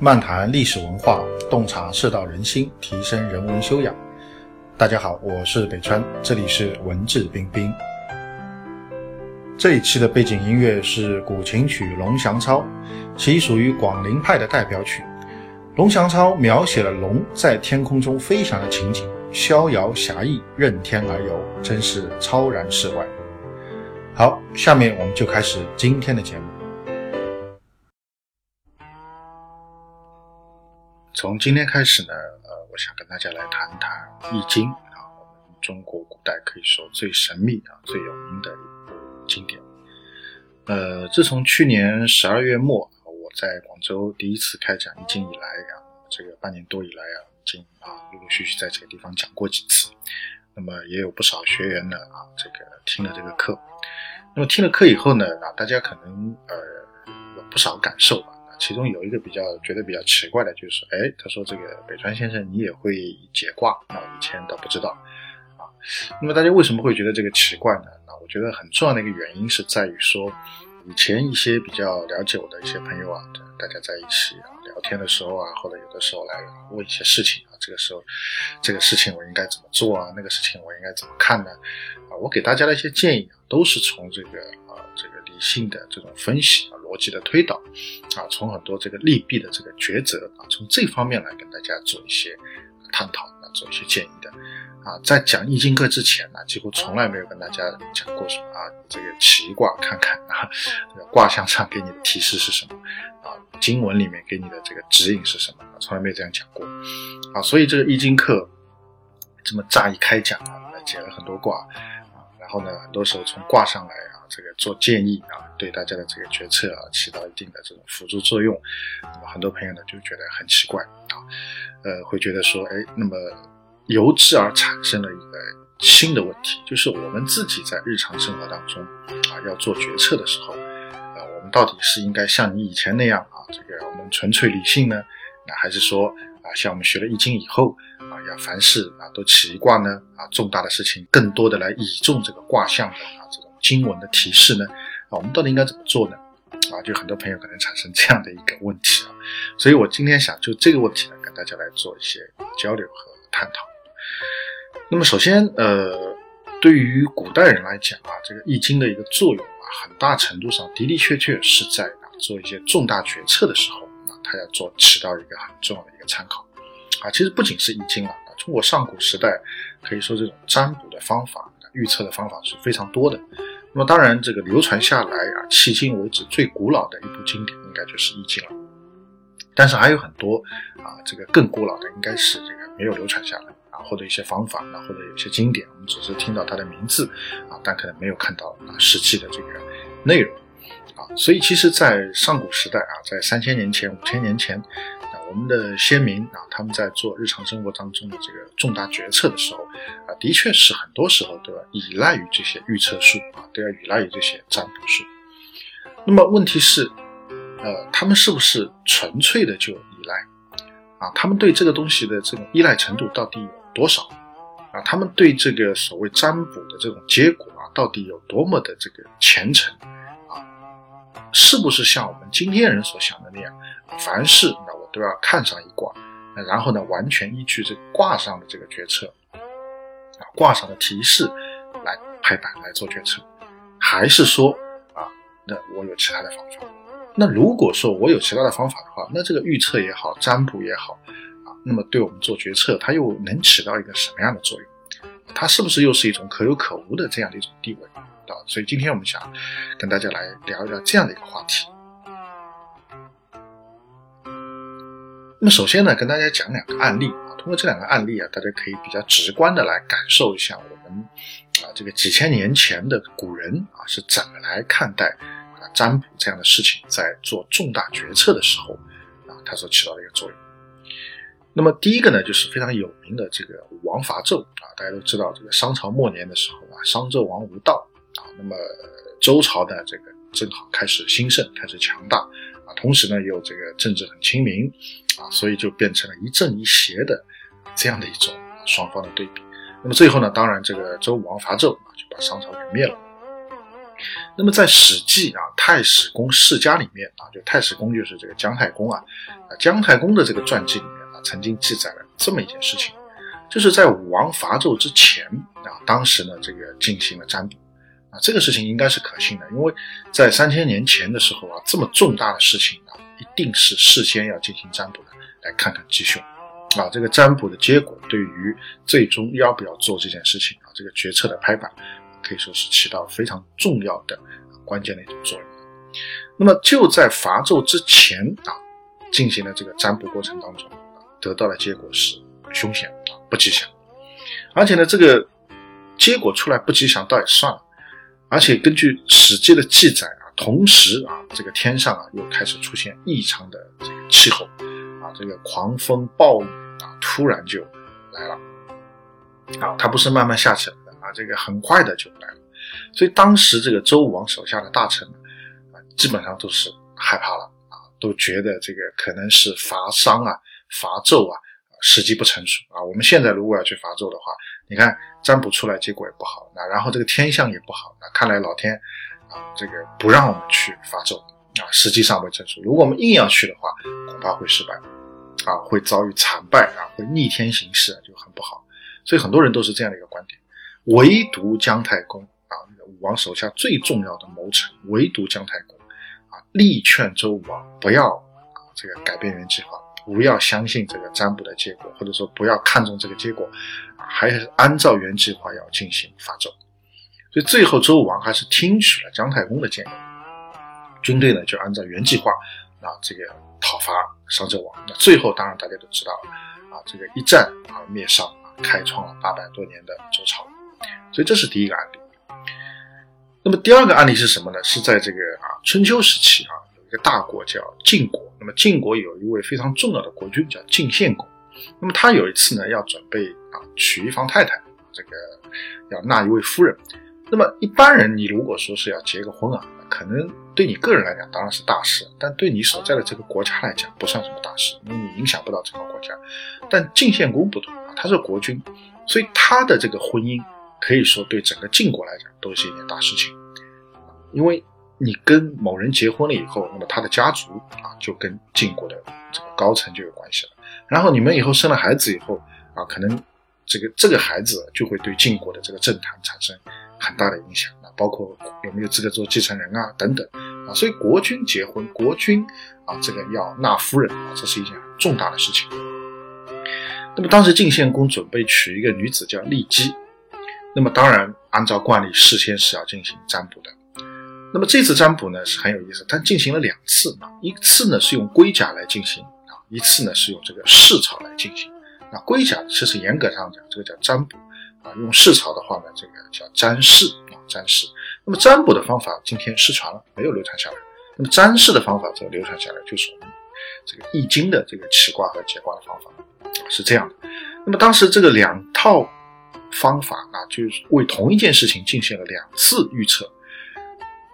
漫谈历史文化，洞察世道人心，提升人文修养。大家好，我是北川，这里是文质彬彬。这一期的背景音乐是古琴曲《龙翔操》，其属于广陵派的代表曲。《龙翔操》描写了龙在天空中飞翔的情景，逍遥侠义，任天而游，真是超然世外。好，下面我们就开始今天的节目。从今天开始呢，呃，我想跟大家来谈谈《易经》啊，我们中国古代可以说最神秘啊、最有名的一部经典。呃，自从去年十二月末，我在广州第一次开讲《易经》以来啊，这个半年多以来啊，已经啊陆陆续续在这个地方讲过几次。那么也有不少学员呢啊，这个听了这个课。那么听了课以后呢，啊，大家可能呃有不少感受吧。其中有一个比较觉得比较奇怪的，就是哎，他说这个北川先生你也会解卦，那我以前倒不知道啊。那么大家为什么会觉得这个奇怪呢？那我觉得很重要的一个原因是在于说，以前一些比较了解我的一些朋友啊，大家在一起啊聊天的时候啊，或者有的时候来问一些事情啊，这个时候这个事情我应该怎么做啊？那个事情我应该怎么看呢？啊，我给大家的一些建议啊，都是从这个啊这个理性的这种分析啊。逻辑的推导，啊，从很多这个利弊的这个抉择啊，从这方面来跟大家做一些探讨，啊，做一些建议的，啊，在讲易经课之前呢，几乎从来没有跟大家讲过什么啊，这个起卦看看啊，卦象上给你的提示是什么啊，经文里面给你的这个指引是什么，从来没有这样讲过，啊，所以这个易经课这么乍一开讲啊，解了很多卦，然后呢，很多时候从卦上来啊。这个做建议啊，对大家的这个决策啊起到一定的这种辅助作用。那么很多朋友呢就觉得很奇怪啊，呃，会觉得说，哎，那么由之而产生了一个新的问题，就是我们自己在日常生活当中啊要做决策的时候，啊，我们到底是应该像你以前那样啊，这个我们纯粹理性呢，那还是说啊，像我们学了易经以后，要凡事啊都起一卦呢？啊，重大的事情更多的来倚重这个卦象的啊这种。经文的提示呢？啊，我们到底应该怎么做呢？啊，就很多朋友可能产生这样的一个问题啊，所以我今天想就这个问题呢，跟大家来做一些交流和探讨。那么首先，呃，对于古代人来讲啊，这个易经的一个作用啊，很大程度上的的确确是在啊做一些重大决策的时候啊，它要做起到一个很重要的一个参考啊。其实不仅是易经啊，中国上古时代可以说这种占卜的方法、预测的方法是非常多的。那么当然，这个流传下来啊，迄今为止最古老的一部经典，应该就是《易经》了。但是还有很多啊，这个更古老的，应该是这个没有流传下来啊，或者一些方法啊，或者有些经典，我们只是听到它的名字啊，但可能没有看到啊实际的这个内容啊。所以，其实，在上古时代啊，在三千年前、五千年前。我们的先民啊，他们在做日常生活当中的这个重大决策的时候啊，的确是很多时候都要依赖于这些预测术啊，都要依赖于这些占卜术。那么问题是，呃，他们是不是纯粹的就依赖啊？他们对这个东西的这种依赖程度到底有多少啊？他们对这个所谓占卜的这种结果啊，到底有多么的这个虔诚啊？是不是像我们今天人所想的那样，凡事？都要看上一卦，那然后呢，完全依据这卦上的这个决策，啊，卦上的提示来拍板来做决策，还是说啊，那我有其他的方法？那如果说我有其他的方法的话，那这个预测也好，占卜也好，啊，那么对我们做决策，它又能起到一个什么样的作用？它是不是又是一种可有可无的这样的一种地位？啊，所以今天我们想跟大家来聊一聊这样的一个话题。那么首先呢，跟大家讲两个案例啊。通过这两个案例啊，大家可以比较直观的来感受一下我们啊这个几千年前的古人啊是怎么来看待啊占卜这样的事情，在做重大决策的时候啊，它所起到的一个作用。那么第一个呢，就是非常有名的这个王伐纣啊，大家都知道，这个商朝末年的时候啊，商纣王无道啊，那么周朝呢，这个正好开始兴盛，开始强大。啊，同时呢，又这个政治很亲民，啊，所以就变成了一正一邪的这样的一种双方的对比。那么最后呢，当然这个周武王伐纣啊，就把商朝给灭了。那么在《史记》啊《太史公世家》里面啊，就太史公就是这个姜太公啊，啊姜太公的这个传记里面啊，曾经记载了这么一件事情，就是在武王伐纣之前啊，当时呢这个进行了占卜啊，这个事情应该是可信的，因为在三千年前的时候啊，这么重大的事情啊，一定是事先要进行占卜的，来看看吉凶。啊，这个占卜的结果对于最终要不要做这件事情啊，这个决策的拍板，可以说是起到非常重要的关键的一种作用。那么就在伐纣之前啊，进行的这个占卜过程当中，得到的结果是凶险啊，不吉祥。而且呢，这个结果出来不吉祥倒也算了，而且根据《史记》的记载啊，同时啊，这个天上啊又开始出现异常的这个气候啊，这个狂风暴雨啊。突然就来了，啊，它不是慢慢下起来的啊，这个很快的就来了，所以当时这个周武王手下的大臣啊，基本上都是害怕了啊，都觉得这个可能是伐商啊、伐纣啊，时机不成熟啊。我们现在如果要去伐纣的话，你看占卜出来结果也不好，那然后这个天象也不好，那看来老天啊，这个不让我们去伐纣啊，时机尚未成熟。如果我们硬要去的话，恐怕会失败。啊，会遭遇惨败啊，会逆天行事，就很不好。所以很多人都是这样的一个观点，唯独姜太公啊，武王手下最重要的谋臣，唯独姜太公啊，力劝周武王不要啊这个改变原计划，不要相信这个占卜的结果，或者说不要看重这个结果，还是按照原计划要进行伐纣。所以最后周武王还是听取了姜太公的建议，军队呢就按照原计划啊这个。讨伐商纣王，那最后当然大家都知道了啊，这个一战啊灭商啊，开创了八百多年的周朝，所以这是第一个案例。那么第二个案例是什么呢？是在这个啊春秋时期啊，个大国叫晋国，那么晋国有一位非常重要的国君叫晋献公，那么他有一次呢要准备啊娶一房太太，这个要纳一位夫人。那么一般人你如果说是要结个婚啊。可能对你个人来讲当然是大事，但对你所在的这个国家来讲不算什么大事，因为你影响不到整个国家。但晋献公不同啊，他是国君，所以他的这个婚姻可以说对整个晋国来讲都是一件大事情。因为你跟某人结婚了以后，那么他的家族啊就跟晋国的这个高层就有关系了。然后你们以后生了孩子以后啊，可能这个这个孩子就会对晋国的这个政坛产生很大的影响啊。包括有没有资格做继承人啊，等等啊，所以国君结婚，国君啊，这个要纳夫人啊，这是一件重大的事情。那么当时晋献公准备娶一个女子叫骊姬，那么当然按照惯例，事先是要进行占卜的。那么这次占卜呢是很有意思，它进行了两次啊，一次呢是用龟甲来进行啊，一次呢是用这个蓍草来进行。那龟甲其实严格上讲，这个叫占卜啊，用蓍草的话呢，这个叫占筮。占筮，那么占卜的方法今天失传了，没有流传下来。那么占筮的方法则流传下来，就是我们这个易经的这个起卦和解卦的方法是这样的。那么当时这个两套方法啊，就是为同一件事情进行了两次预测。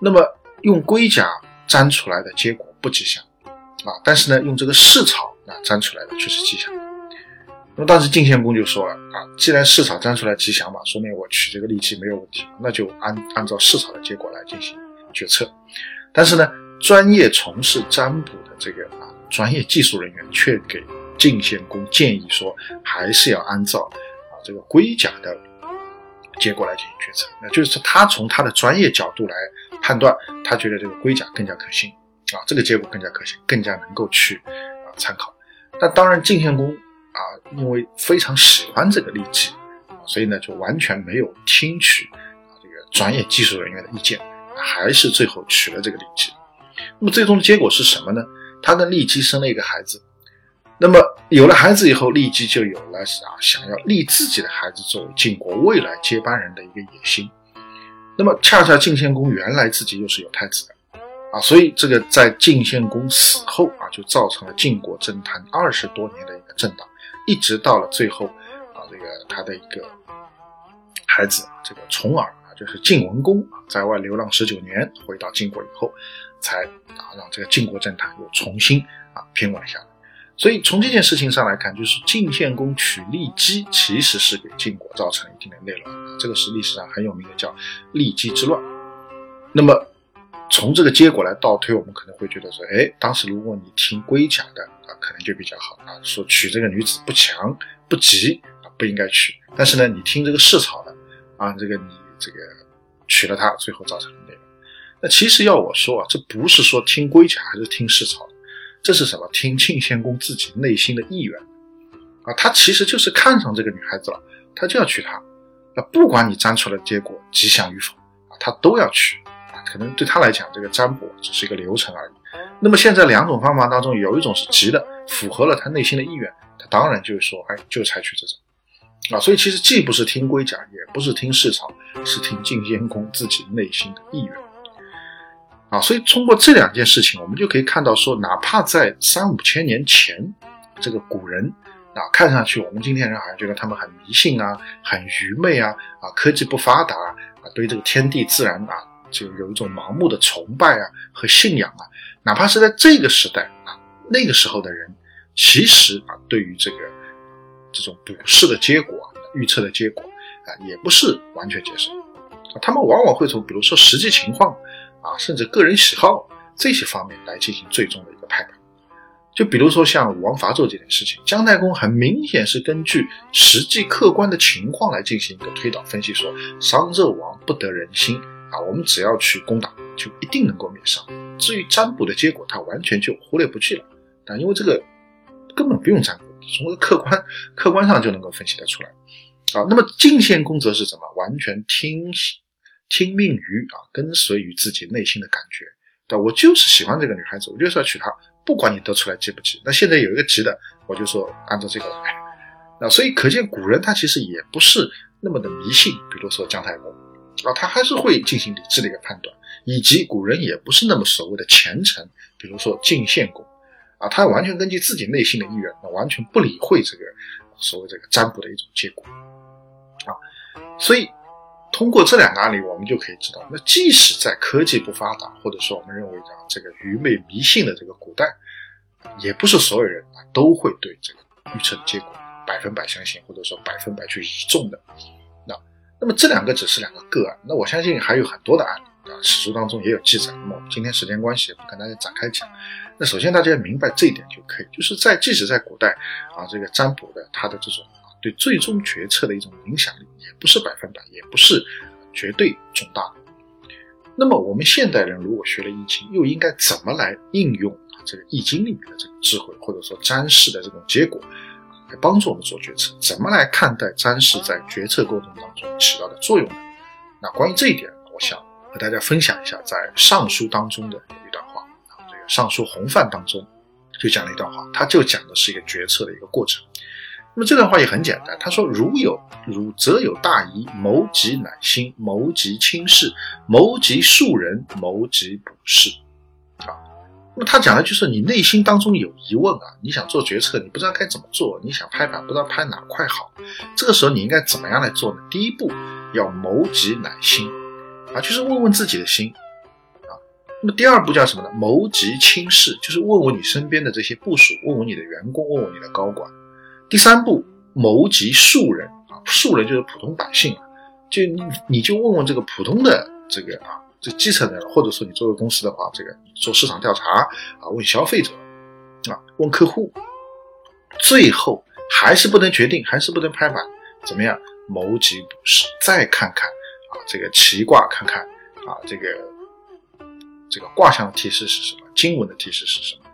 那么用龟甲占出来的结果不吉祥啊，但是呢，用这个市草啊占出来的却是吉祥。那么当时晋献公就说了啊，既然市草占出来吉祥嘛，说明我取这个利器没有问题，那就按按照市草的结果来进行决策。但是呢，专业从事占卜的这个啊专业技术人员却给晋献公建议说，还是要按照啊这个龟甲的结果来进行决策。那就是他从他的专业角度来判断，他觉得这个龟甲更加可信啊，这个结果更加可信，更加能够去啊参考。那当然，晋献公。啊，因为非常喜欢这个利器，所以呢，就完全没有听取啊这个专业技术人员的意见，还是最后取了这个利器。那么最终的结果是什么呢？他跟利基生了一个孩子。那么有了孩子以后，利基就有了啊想要立自己的孩子作为晋国未来接班人的一个野心。那么恰恰晋献公原来自己又是有太子的啊，所以这个在晋献公死后啊，就造成了晋国政坛二十多年的一个震荡。一直到了最后，啊，这个他的一个孩子，这个重耳啊，就是晋文公啊，在外流浪十九年，回到晋国以后，才啊让这个晋国政坛又重新啊平稳下来。所以从这件事情上来看，就是晋献公取利姬，其实是给晋国造成一定的内乱，这个是历史上很有名的叫利姬之乱。那么从这个结果来倒推，我们可能会觉得说，哎，当时如果你听龟甲的啊，可能就比较好啊，说娶这个女子不强不急啊，不应该娶。但是呢，你听这个市草的啊，这个你这个娶了她，最后造成了内乱。那其实要我说啊，这不是说听龟甲还是听市草的，这是什么？听庆献公自己内心的意愿啊，他其实就是看上这个女孩子了，他就要娶她。那不管你占出来结果吉祥与否啊，他都要娶啊。可能对他来讲，这个占卜只是一个流程而已。那么现在两种方法当中，有一种是急的，符合了他内心的意愿，他当然就是说，哎，就采取这种啊。所以其实既不是听龟甲，也不是听市场，是听晋献公自己内心的意愿啊。所以通过这两件事情，我们就可以看到说，哪怕在三五千年前，这个古人啊，看上去我们今天人好像觉得他们很迷信啊，很愚昧啊，啊，科技不发达啊，对这个天地自然啊。就有一种盲目的崇拜啊和信仰啊，哪怕是在这个时代啊，那个时候的人，其实啊，对于这个这种卜筮的结果、预测的结果啊，也不是完全接受，他们往往会从比如说实际情况啊，甚至个人喜好这些方面来进行最终的一个判断。就比如说像武王伐纣这件事情，姜太公很明显是根据实际客观的情况来进行一个推导分析，说商纣王不得人心。啊，我们只要去攻打，就一定能够灭商。至于占卜的结果，他完全就忽略不计了。啊，因为这个根本不用占卜，从客观客观上就能够分析得出来。啊，那么晋献公则是怎么？完全听听命于啊，跟随于自己内心的感觉。对，我就是喜欢这个女孩子，我就是要娶她，不管你得出来急不急。那现在有一个急的，我就说按照这个来。那所以可见古人他其实也不是那么的迷信，比如说姜太公。啊，他还是会进行理智的一个判断，以及古人也不是那么所谓的虔诚，比如说晋献公，啊，他完全根据自己内心的意愿，那完全不理会这个所谓这个占卜的一种结果，啊，所以通过这两个案例，我们就可以知道，那即使在科技不发达，或者说我们认为讲这个愚昧迷信的这个古代，也不是所有人啊都会对这个预测的结果百分百相信，或者说百分百去倚重的。那那么这两个只是两个个案，那我相信还有很多的案例啊，史书当中也有记载。那么今天时间关系，不跟大家展开讲。那首先大家要明白这一点就可以，就是在即使在古代啊，这个占卜的它的这种对最终决策的一种影响力，也不是百分百，也不是绝对重大的。那么我们现代人如果学了易经，又应该怎么来应用这个易经里面的这个智慧，或者说占士的这种结果？来帮助我们做决策，怎么来看待占士在决策过程当中起到的作用呢？那关于这一点，我想和大家分享一下，在《尚书》当中的有一段话，这个《尚书洪范》当中就讲了一段话，他就讲的是一个决策的一个过程。那么这段话也很简单，他说：“如有如则有大疑，谋及乃心，谋及轻事，谋及庶人，谋及卜事。”那么他讲的就是你内心当中有疑问啊，你想做决策，你不知道该怎么做，你想拍板不知道拍哪块好，这个时候你应该怎么样来做呢？第一步要谋及乃心啊，就是问问自己的心啊。那么第二步叫什么呢？谋及轻事，就是问问你身边的这些部属，问问你的员工，问问你的高管。第三步谋及庶人啊，庶人就是普通百姓啊，就你你就问问这个普通的这个啊。这基层的，或者说你作为公司的话，这个做市场调查啊，问消费者啊，问客户，最后还是不能决定，还是不能拍板，怎么样？谋及卜筮，再看看啊，这个奇卦，看看啊，这个这个卦象的提示是什么？经文的提示是什么？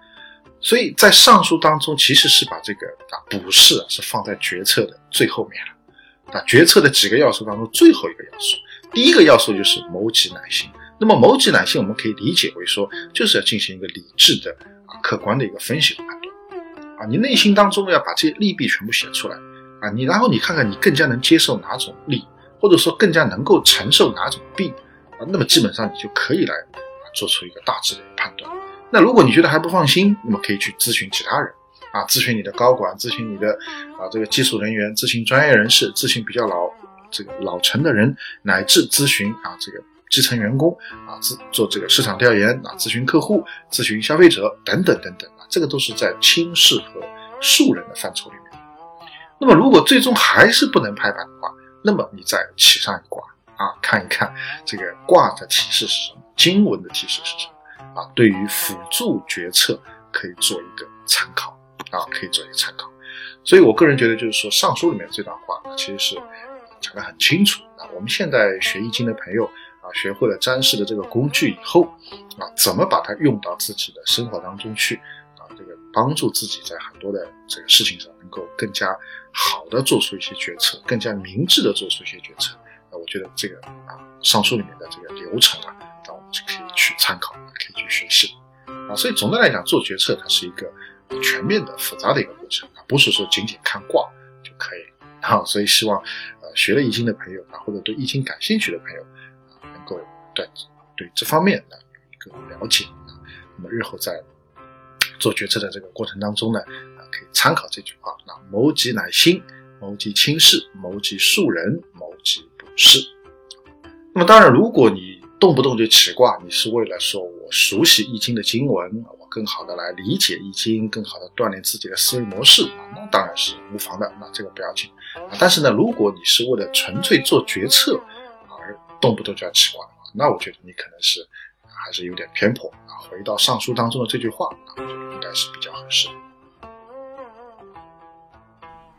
所以在上述当中，其实是把这个啊卜筮是放在决策的最后面了，啊，决策的几个要素当中最后一个要素。第一个要素就是谋己乃心。那么谋己乃心，我们可以理解为说，就是要进行一个理智的啊、客观的一个分析和判断啊。你内心当中要把这些利弊全部写出来啊，你然后你看看你更加能接受哪种利，或者说更加能够承受哪种弊啊，那么基本上你就可以来做出一个大致的判断。那如果你觉得还不放心，那么可以去咨询其他人啊，咨询你的高管，咨询你的啊这个技术人员，咨询专业人士，咨询比较老。这个老成的人，乃至咨询啊，这个基层员工啊，咨做这个市场调研啊，咨询客户、咨询消费者等等等等啊，这个都是在轻视和素人的范畴里面。那么，如果最终还是不能拍板的话，那么你再起上一卦啊，看一看这个卦的提示是什么，经文的提示是什么啊，对于辅助决策可以做一个参考啊，可以做一个参考。所以我个人觉得，就是说上书里面这段话其实是讲得很清楚啊。我们现在学易经的朋友啊，学会了占筮的这个工具以后啊，怎么把它用到自己的生活当中去啊？这个帮助自己在很多的这个事情上能够更加好的做出一些决策，更加明智的做出一些决策。那我觉得这个啊，上书里面的这个流程啊，参考，可以去学习啊。所以总的来讲，做决策它是一个全面的、复杂的一个过程啊，不是说仅仅看卦就可以啊。所以希望呃学了易经的朋友啊，或者对易经感兴趣的朋友啊，能够对对这方面呢有一个了解啊。那么日后在做决策的这个过程当中呢，啊，可以参考这句话：那谋吉乃心，谋吉轻事，谋吉树人，谋吉不事。那么当然，如果你动不动就起卦，你是为了说我熟悉易经的经文，我更好的来理解易经，更好的锻炼自己的思维模式，那当然是无妨的，那这个不要紧。但是呢，如果你是为了纯粹做决策而动不动就要起卦的话，那我觉得你可能是。还是有点偏颇啊！回到上书当中的这句话啊，我觉得应该是比较合适。